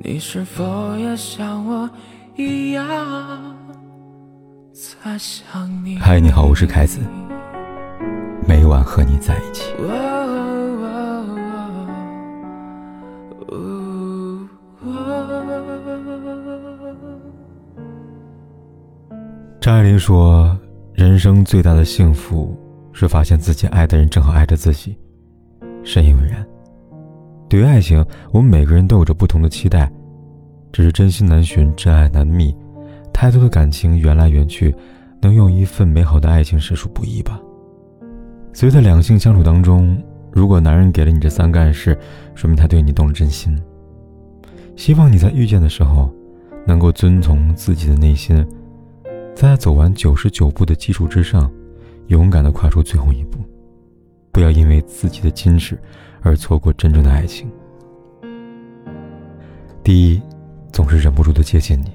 你是否也像我一样在想你？嗨，你好，我是凯子，每晚和你在一起。张爱玲说：“人生最大的幸福是发现自己爱的人正好爱着自己。”深以为然。对于爱情，我们每个人都有着不同的期待，只是真心难寻，真爱难觅，太多的感情缘来缘去，能用一份美好的爱情实属不易吧。所以在两性相处当中，如果男人给了你这三个暗示，说明他对你动了真心。希望你在遇见的时候，能够遵从自己的内心，在走完九十九步的基础之上，勇敢地跨出最后一步，不要因为自己的矜持。而错过真正的爱情。第一，总是忍不住的接近你。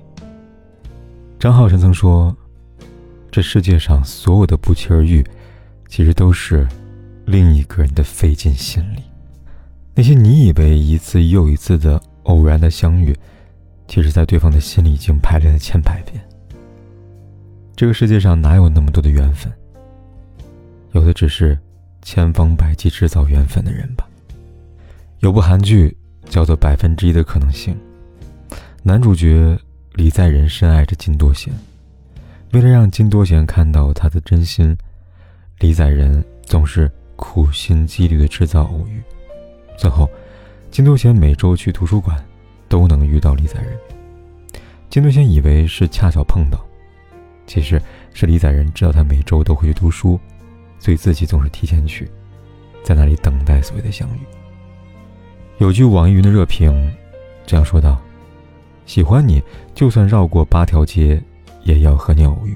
张浩晨曾说：“这世界上所有的不期而遇，其实都是另一个人的费尽心力。那些你以为一次又一次的偶然的相遇，其实在对方的心里已经排练了千百遍。这个世界上哪有那么多的缘分？有的只是千方百计制造缘分的人吧。”有部韩剧叫做《百分之一的可能性》，男主角李在仁深爱着金多贤，为了让金多贤看到他的真心，李在仁总是苦心积虑的制造偶遇。最后，金多贤每周去图书馆都能遇到李在仁。金多贤以为是恰巧碰到，其实是李在仁知道他每周都会去读书，所以自己总是提前去，在那里等待所谓的相遇。有句网易云的热评，这样说道：“喜欢你，就算绕过八条街，也要和你偶遇。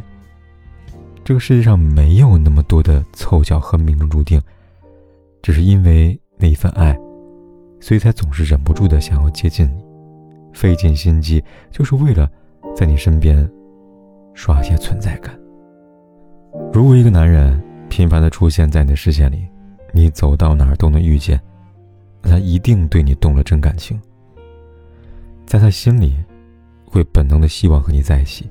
这个世界上没有那么多的凑巧和命中注定，只是因为那一份爱，所以才总是忍不住的想要接近你，费尽心机，就是为了在你身边刷些存在感。如果一个男人频繁的出现在你的视线里，你走到哪儿都能遇见。”他一定对你动了真感情，在他心里，会本能的希望和你在一起，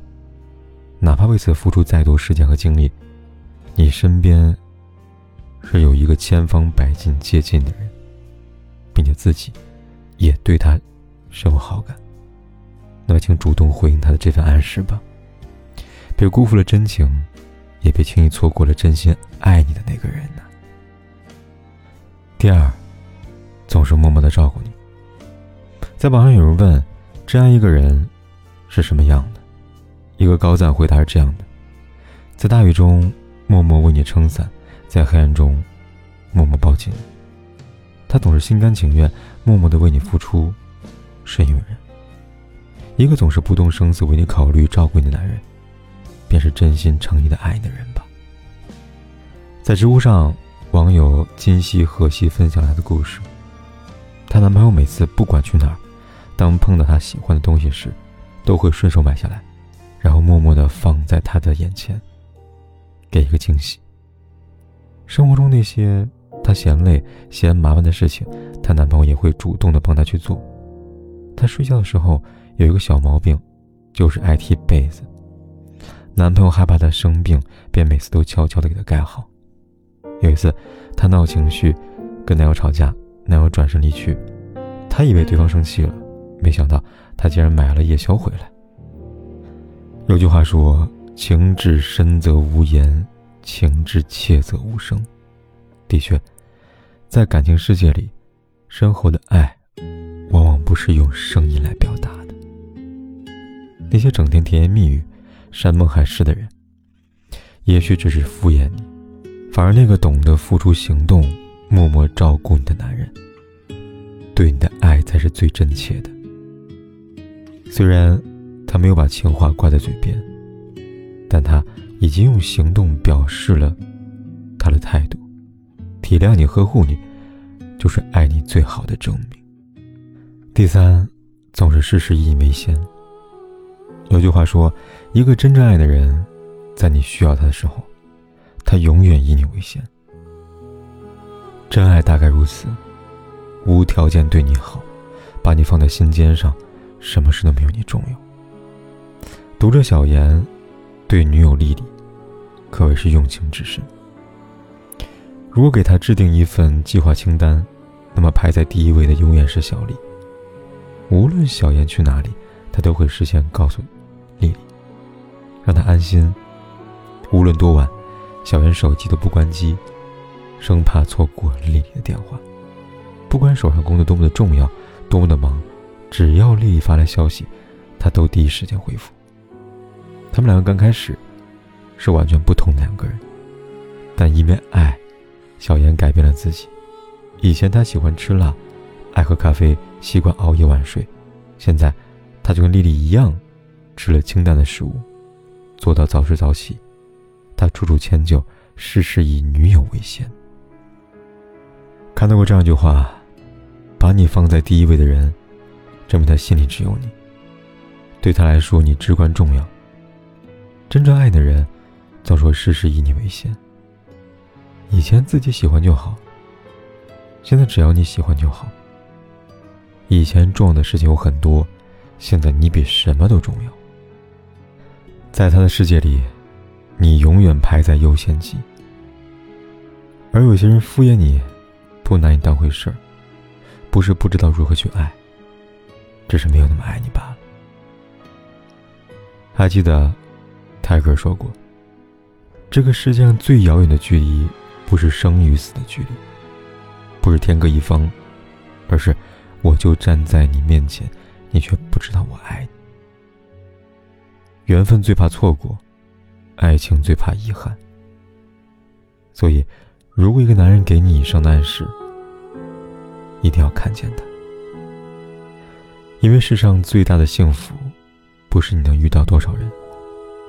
哪怕为此付出再多时间和精力，你身边是有一个千方百计接近的人，并且自己也对他深有好感，那么请主动回应他的这份暗示吧，别辜负了真情，也别轻易错过了真心爱你的那个人呢。第二。总是默默的照顾你。在网上有人问：“这样一个人是什么样的？”一个高赞回答是这样的：在大雨中默默为你撑伞，在黑暗中默默抱紧。他总是心甘情愿，默默的为你付出，深有人。一个总是不动声色为你考虑、照顾你的男人，便是真心诚意的爱你的人吧。在知乎上，网友今夕何夕分享他的故事。她男朋友每次不管去哪儿，当碰到她喜欢的东西时，都会顺手买下来，然后默默地放在她的眼前，给一个惊喜。生活中那些她嫌累、嫌麻烦的事情，她男朋友也会主动地帮她去做。她睡觉的时候有一个小毛病，就是爱踢被子。男朋友害怕她生病，便每次都悄悄地给她盖好。有一次，她闹情绪，跟男友吵架。男友转身离去，她以为对方生气了，没想到他竟然买了夜宵回来。有句话说：“情至深则无言，情至切则无声。”的确，在感情世界里，深厚的爱，往往不是用声音来表达的。那些整天甜言蜜语、山盟海誓的人，也许只是敷衍你；反而那个懂得付出行动。默默照顾你的男人，对你的爱才是最真切的。虽然他没有把情话挂在嘴边，但他已经用行动表示了他的态度。体谅你、呵护你，就是爱你最好的证明。第三，总是事事以你为先。有句话说：“一个真正爱的人，在你需要他的时候，他永远以你为先。”真爱大概如此，无条件对你好，把你放在心尖上，什么事都没有你重要。读者小言对女友丽丽可谓是用情至深。如果给他制定一份计划清单，那么排在第一位的永远是小丽。无论小言去哪里，他都会事先告诉丽丽，让她安心。无论多晚，小言手机都不关机，生怕错过丽丽的电话。不管手上工作多么的重要，多么的忙，只要丽丽发来消息，他都第一时间回复。他们两个刚开始是完全不同的两个人，但因为爱，小妍改变了自己。以前他喜欢吃辣，爱喝咖啡，习惯熬夜晚睡，现在他就跟丽丽一样，吃了清淡的食物，做到早睡早起。他处处迁就，事事以女友为先。看到过这样一句话：“把你放在第一位的人，证明他心里只有你。对他来说，你至关重要。真正爱的人，总说事事以你为先。以前自己喜欢就好，现在只要你喜欢就好。以前重要的事情有很多，现在你比什么都重要。在他的世界里，你永远排在优先级。而有些人敷衍你。”不拿你当回事儿，不是不知道如何去爱，只是没有那么爱你罢了。还记得泰戈尔说过：“这个世界上最遥远的距离，不是生与死的距离，不是天各一方，而是我就站在你面前，你却不知道我爱你。”缘分最怕错过，爱情最怕遗憾。所以。如果一个男人给你以上的暗示，一定要看见他，因为世上最大的幸福，不是你能遇到多少人，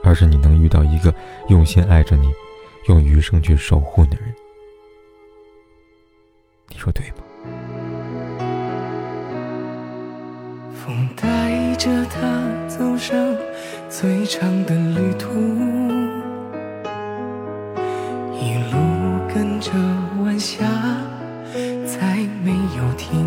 而是你能遇到一个用心爱着你、用余生去守护你的人。你说对吗？风带着他走上最长的旅途。跟着晚霞再没有停